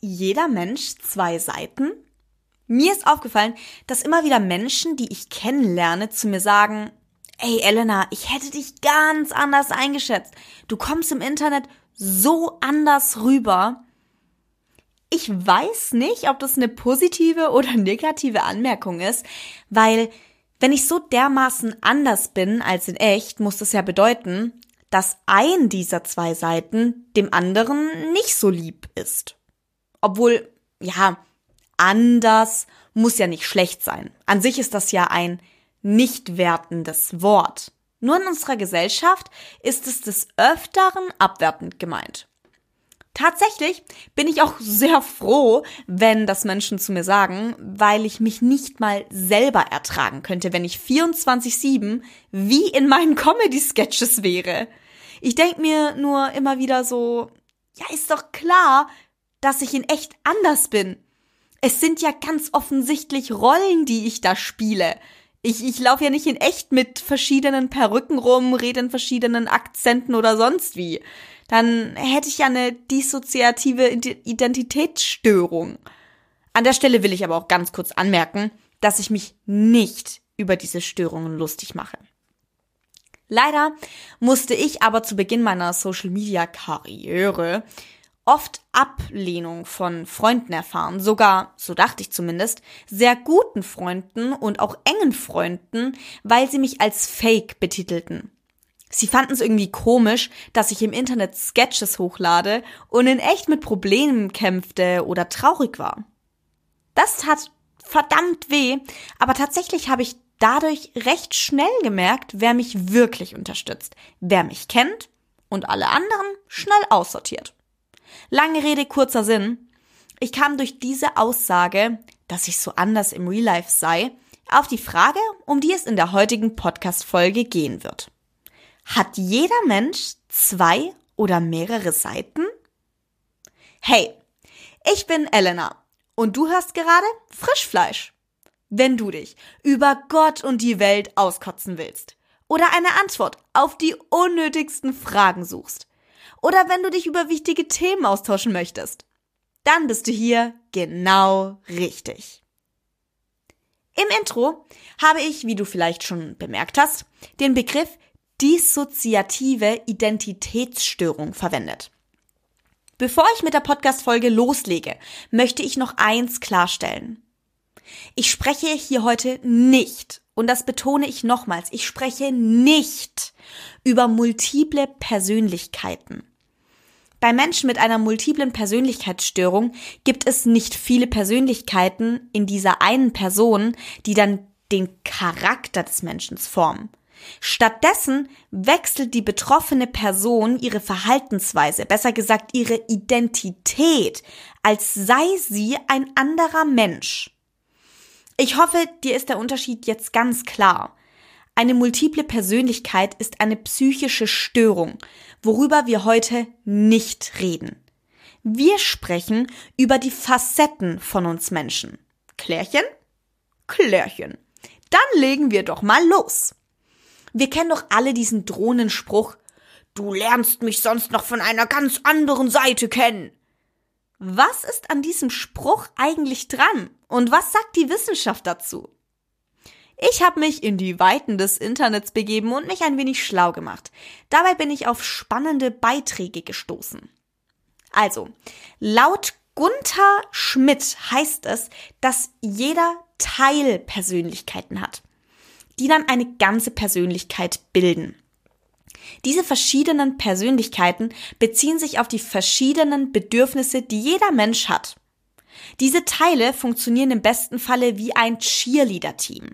jeder Mensch zwei Seiten? Mir ist aufgefallen, dass immer wieder Menschen, die ich kennenlerne, zu mir sagen, ey Elena, ich hätte dich ganz anders eingeschätzt. Du kommst im Internet so anders rüber. Ich weiß nicht, ob das eine positive oder negative Anmerkung ist, weil wenn ich so dermaßen anders bin als in echt, muss das ja bedeuten, dass ein dieser zwei Seiten dem anderen nicht so lieb ist. Obwohl, ja, anders muss ja nicht schlecht sein. An sich ist das ja ein nicht wertendes Wort. Nur in unserer Gesellschaft ist es des Öfteren abwertend gemeint. Tatsächlich bin ich auch sehr froh, wenn das Menschen zu mir sagen, weil ich mich nicht mal selber ertragen könnte, wenn ich 24-7 wie in meinen Comedy-Sketches wäre. Ich denke mir nur immer wieder so, ja, ist doch klar, dass ich in echt anders bin. Es sind ja ganz offensichtlich Rollen, die ich da spiele. Ich, ich laufe ja nicht in echt mit verschiedenen Perücken rum, rede in verschiedenen Akzenten oder sonst wie. Dann hätte ich ja eine dissoziative Identitätsstörung. An der Stelle will ich aber auch ganz kurz anmerken, dass ich mich nicht über diese Störungen lustig mache. Leider musste ich aber zu Beginn meiner Social-Media-Karriere oft Ablehnung von Freunden erfahren, sogar, so dachte ich zumindest, sehr guten Freunden und auch engen Freunden, weil sie mich als Fake betitelten. Sie fanden es irgendwie komisch, dass ich im Internet Sketches hochlade und in echt mit Problemen kämpfte oder traurig war. Das tat verdammt weh, aber tatsächlich habe ich dadurch recht schnell gemerkt, wer mich wirklich unterstützt, wer mich kennt und alle anderen schnell aussortiert. Lange Rede, kurzer Sinn. Ich kam durch diese Aussage, dass ich so anders im Real Life sei, auf die Frage, um die es in der heutigen Podcast-Folge gehen wird. Hat jeder Mensch zwei oder mehrere Seiten? Hey, ich bin Elena und du hörst gerade Frischfleisch. Wenn du dich über Gott und die Welt auskotzen willst oder eine Antwort auf die unnötigsten Fragen suchst, oder wenn du dich über wichtige Themen austauschen möchtest, dann bist du hier genau richtig. Im Intro habe ich, wie du vielleicht schon bemerkt hast, den Begriff dissoziative Identitätsstörung verwendet. Bevor ich mit der Podcast-Folge loslege, möchte ich noch eins klarstellen. Ich spreche hier heute nicht, und das betone ich nochmals, ich spreche nicht über multiple Persönlichkeiten. Bei Menschen mit einer multiplen Persönlichkeitsstörung gibt es nicht viele Persönlichkeiten in dieser einen Person, die dann den Charakter des Menschen formen. Stattdessen wechselt die betroffene Person ihre Verhaltensweise, besser gesagt ihre Identität, als sei sie ein anderer Mensch. Ich hoffe, dir ist der Unterschied jetzt ganz klar. Eine multiple Persönlichkeit ist eine psychische Störung, worüber wir heute nicht reden. Wir sprechen über die Facetten von uns Menschen. Klärchen? Klärchen. Dann legen wir doch mal los. Wir kennen doch alle diesen Drohnenspruch, du lernst mich sonst noch von einer ganz anderen Seite kennen. Was ist an diesem Spruch eigentlich dran? Und was sagt die Wissenschaft dazu? Ich habe mich in die Weiten des Internets begeben und mich ein wenig schlau gemacht. Dabei bin ich auf spannende Beiträge gestoßen. Also, laut Gunther Schmidt heißt es, dass jeder Teil Persönlichkeiten hat, die dann eine ganze Persönlichkeit bilden. Diese verschiedenen Persönlichkeiten beziehen sich auf die verschiedenen Bedürfnisse, die jeder Mensch hat. Diese Teile funktionieren im besten Falle wie ein Cheerleader-Team.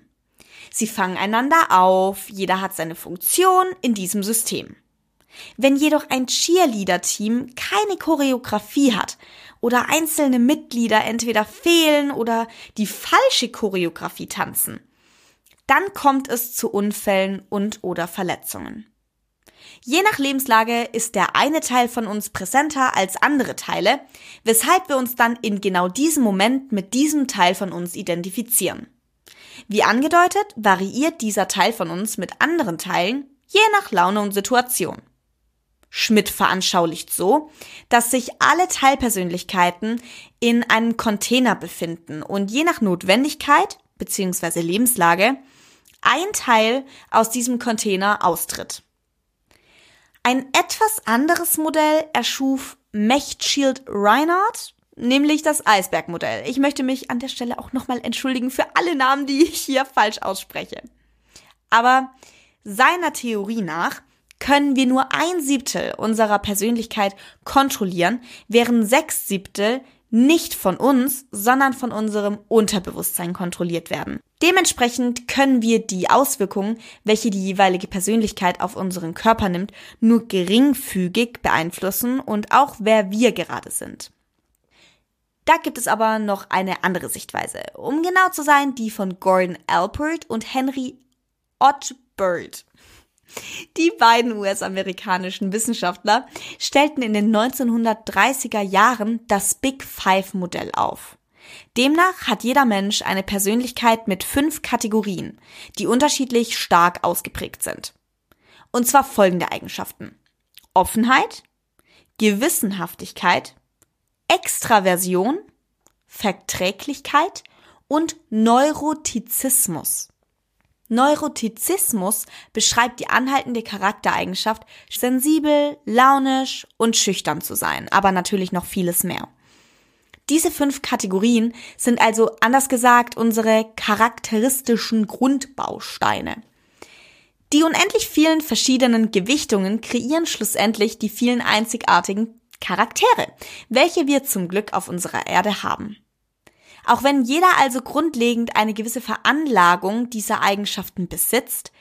Sie fangen einander auf, jeder hat seine Funktion in diesem System. Wenn jedoch ein Cheerleader-Team keine Choreografie hat oder einzelne Mitglieder entweder fehlen oder die falsche Choreografie tanzen, dann kommt es zu Unfällen und oder Verletzungen. Je nach Lebenslage ist der eine Teil von uns präsenter als andere Teile, weshalb wir uns dann in genau diesem Moment mit diesem Teil von uns identifizieren. Wie angedeutet, variiert dieser Teil von uns mit anderen Teilen, je nach Laune und Situation. Schmidt veranschaulicht so, dass sich alle Teilpersönlichkeiten in einem Container befinden und je nach Notwendigkeit bzw. Lebenslage ein Teil aus diesem Container austritt. Ein etwas anderes Modell erschuf Mechtschild Reinhardt, nämlich das Eisbergmodell. Ich möchte mich an der Stelle auch nochmal entschuldigen für alle Namen, die ich hier falsch ausspreche. Aber seiner Theorie nach können wir nur ein Siebtel unserer Persönlichkeit kontrollieren, während sechs Siebtel nicht von uns, sondern von unserem Unterbewusstsein kontrolliert werden. Dementsprechend können wir die Auswirkungen, welche die jeweilige Persönlichkeit auf unseren Körper nimmt, nur geringfügig beeinflussen und auch wer wir gerade sind. Da gibt es aber noch eine andere Sichtweise. Um genau zu sein, die von Gordon Alpert und Henry Ottbird. Die beiden US-amerikanischen Wissenschaftler stellten in den 1930er Jahren das Big Five Modell auf. Demnach hat jeder Mensch eine Persönlichkeit mit fünf Kategorien, die unterschiedlich stark ausgeprägt sind. Und zwar folgende Eigenschaften. Offenheit, Gewissenhaftigkeit, Extraversion, Verträglichkeit und Neurotizismus. Neurotizismus beschreibt die anhaltende Charaktereigenschaft, sensibel, launisch und schüchtern zu sein, aber natürlich noch vieles mehr. Diese fünf Kategorien sind also anders gesagt unsere charakteristischen Grundbausteine. Die unendlich vielen verschiedenen Gewichtungen kreieren schlussendlich die vielen einzigartigen Charaktere, welche wir zum Glück auf unserer Erde haben. Auch wenn jeder also grundlegend eine gewisse Veranlagung dieser Eigenschaften besitzt,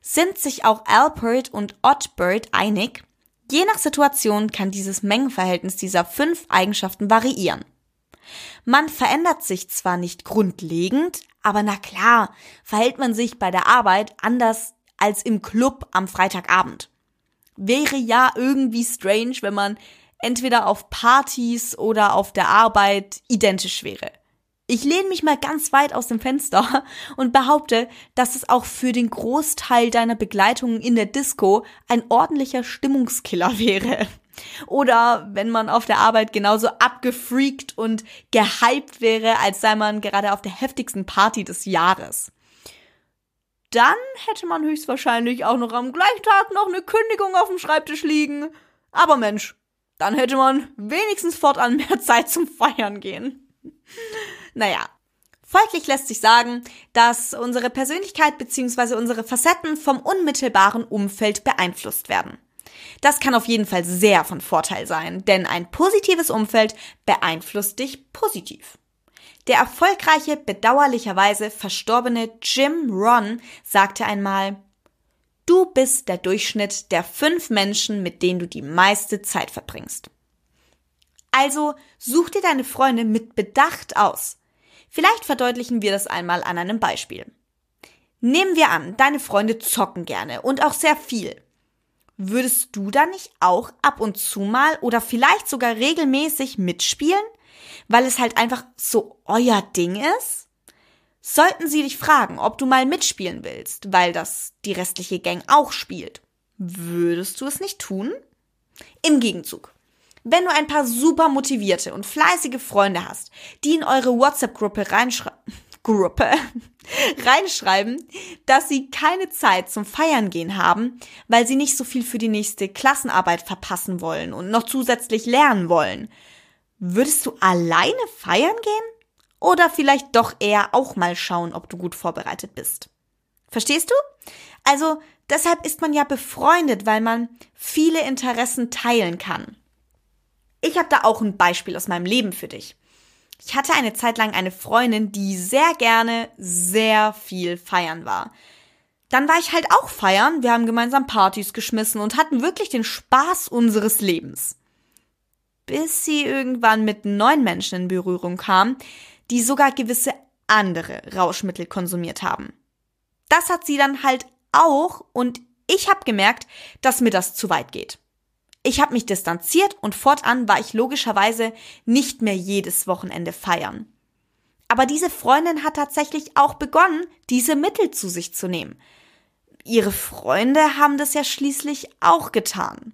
sind sich auch Alpert und Ottbird einig, je nach Situation kann dieses Mengenverhältnis dieser fünf Eigenschaften variieren. Man verändert sich zwar nicht grundlegend, aber na klar, verhält man sich bei der Arbeit anders als im Club am Freitagabend. Wäre ja irgendwie strange, wenn man entweder auf Partys oder auf der Arbeit identisch wäre. Ich lehne mich mal ganz weit aus dem Fenster und behaupte, dass es auch für den Großteil deiner Begleitungen in der Disco ein ordentlicher Stimmungskiller wäre. Oder wenn man auf der Arbeit genauso abgefreakt und gehypt wäre, als sei man gerade auf der heftigsten Party des Jahres. Dann hätte man höchstwahrscheinlich auch noch am gleichen Tag noch eine Kündigung auf dem Schreibtisch liegen. Aber Mensch, dann hätte man wenigstens fortan mehr Zeit zum Feiern gehen. Naja, folglich lässt sich sagen, dass unsere Persönlichkeit bzw. unsere Facetten vom unmittelbaren Umfeld beeinflusst werden. Das kann auf jeden Fall sehr von Vorteil sein, denn ein positives Umfeld beeinflusst dich positiv. Der erfolgreiche, bedauerlicherweise verstorbene Jim Ron sagte einmal, Du bist der Durchschnitt der fünf Menschen, mit denen du die meiste Zeit verbringst. Also such dir deine Freunde mit Bedacht aus. Vielleicht verdeutlichen wir das einmal an einem Beispiel. Nehmen wir an, deine Freunde zocken gerne und auch sehr viel. Würdest du dann nicht auch ab und zu mal oder vielleicht sogar regelmäßig mitspielen, weil es halt einfach so euer Ding ist? Sollten sie dich fragen, ob du mal mitspielen willst, weil das die restliche Gang auch spielt, würdest du es nicht tun? Im Gegenzug, wenn du ein paar super motivierte und fleißige Freunde hast, die in eure WhatsApp-Gruppe reinschreiben, Gruppe reinschreiben, dass sie keine Zeit zum Feiern gehen haben, weil sie nicht so viel für die nächste Klassenarbeit verpassen wollen und noch zusätzlich lernen wollen. Würdest du alleine feiern gehen? Oder vielleicht doch eher auch mal schauen, ob du gut vorbereitet bist? Verstehst du? Also, deshalb ist man ja befreundet, weil man viele Interessen teilen kann. Ich habe da auch ein Beispiel aus meinem Leben für dich. Ich hatte eine Zeit lang eine Freundin, die sehr gerne sehr viel feiern war. Dann war ich halt auch feiern, wir haben gemeinsam Partys geschmissen und hatten wirklich den Spaß unseres Lebens. Bis sie irgendwann mit neuen Menschen in Berührung kam, die sogar gewisse andere Rauschmittel konsumiert haben. Das hat sie dann halt auch und ich habe gemerkt, dass mir das zu weit geht. Ich habe mich distanziert und fortan war ich logischerweise nicht mehr jedes Wochenende feiern. Aber diese Freundin hat tatsächlich auch begonnen, diese Mittel zu sich zu nehmen. Ihre Freunde haben das ja schließlich auch getan.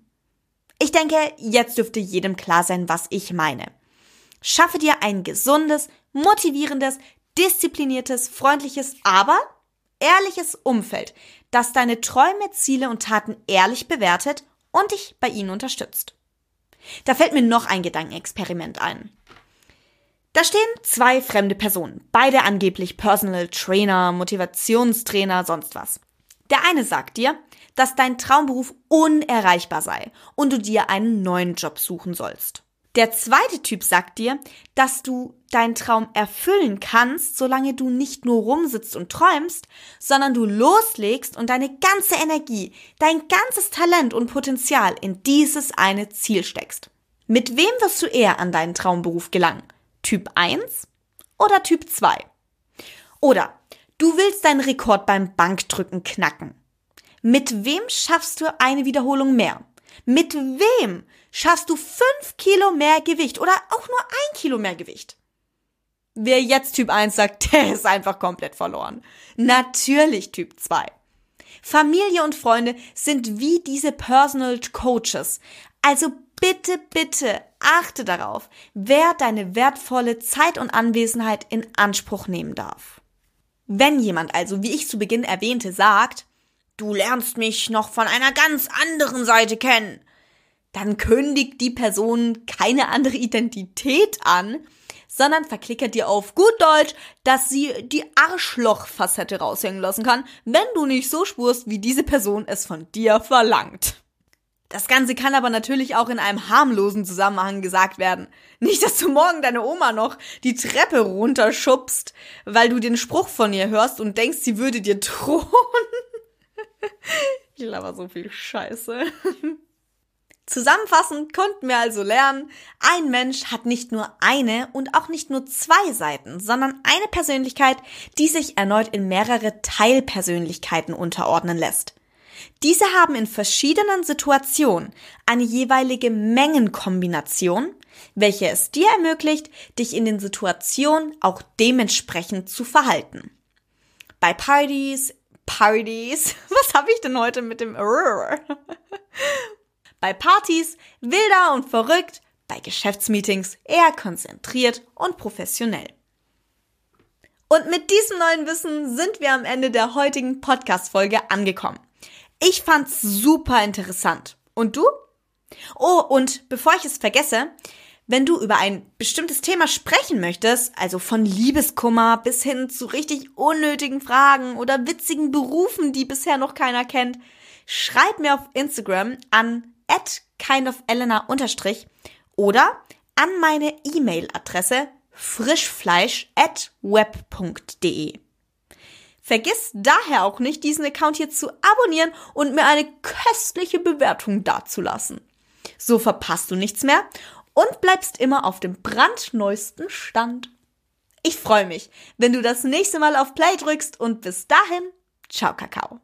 Ich denke, jetzt dürfte jedem klar sein, was ich meine. Schaffe dir ein gesundes, motivierendes, diszipliniertes, freundliches, aber ehrliches Umfeld, das deine Träume, Ziele und Taten ehrlich bewertet und dich bei ihnen unterstützt. Da fällt mir noch ein Gedankenexperiment ein. Da stehen zwei fremde Personen, beide angeblich Personal Trainer, Motivationstrainer, sonst was. Der eine sagt dir, dass dein Traumberuf unerreichbar sei und du dir einen neuen Job suchen sollst. Der zweite Typ sagt dir, dass du deinen Traum erfüllen kannst, solange du nicht nur rumsitzt und träumst, sondern du loslegst und deine ganze Energie, dein ganzes Talent und Potenzial in dieses eine Ziel steckst. Mit wem wirst du eher an deinen Traumberuf gelangen? Typ 1 oder Typ 2? Oder du willst deinen Rekord beim Bankdrücken knacken. Mit wem schaffst du eine Wiederholung mehr? Mit wem schaffst du fünf Kilo mehr Gewicht oder auch nur ein Kilo mehr Gewicht? Wer jetzt Typ 1 sagt, der ist einfach komplett verloren. Natürlich Typ 2. Familie und Freunde sind wie diese Personal Coaches. Also bitte, bitte achte darauf, wer deine wertvolle Zeit und Anwesenheit in Anspruch nehmen darf. Wenn jemand also, wie ich zu Beginn erwähnte, sagt, du lernst mich noch von einer ganz anderen Seite kennen, dann kündigt die Person keine andere Identität an, sondern verklickert dir auf gut Deutsch, dass sie die Arschlochfacette raushängen lassen kann, wenn du nicht so spurst, wie diese Person es von dir verlangt. Das Ganze kann aber natürlich auch in einem harmlosen Zusammenhang gesagt werden. Nicht, dass du morgen deine Oma noch die Treppe runterschubst, weil du den Spruch von ihr hörst und denkst, sie würde dir drohen. Ich laber so viel Scheiße. Zusammenfassend konnten wir also lernen, ein Mensch hat nicht nur eine und auch nicht nur zwei Seiten, sondern eine Persönlichkeit, die sich erneut in mehrere Teilpersönlichkeiten unterordnen lässt. Diese haben in verschiedenen Situationen eine jeweilige Mengenkombination, welche es dir ermöglicht, dich in den Situationen auch dementsprechend zu verhalten. Bei Partys, Partys. Was habe ich denn heute mit dem Bei Partys wilder und verrückt, bei Geschäftsmeetings eher konzentriert und professionell. Und mit diesem neuen Wissen sind wir am Ende der heutigen Podcast-Folge angekommen. Ich fand's super interessant. Und du? Oh, und bevor ich es vergesse, wenn du über ein bestimmtes Thema sprechen möchtest, also von Liebeskummer bis hin zu richtig unnötigen Fragen oder witzigen Berufen, die bisher noch keiner kennt, schreib mir auf Instagram an at kindofelena oder an meine E-Mail-Adresse frischfleisch at web.de. Vergiss daher auch nicht, diesen Account hier zu abonnieren und mir eine köstliche Bewertung dazulassen. So verpasst du nichts mehr und bleibst immer auf dem brandneuesten Stand. Ich freue mich, wenn du das nächste Mal auf Play drückst und bis dahin, ciao Kakao.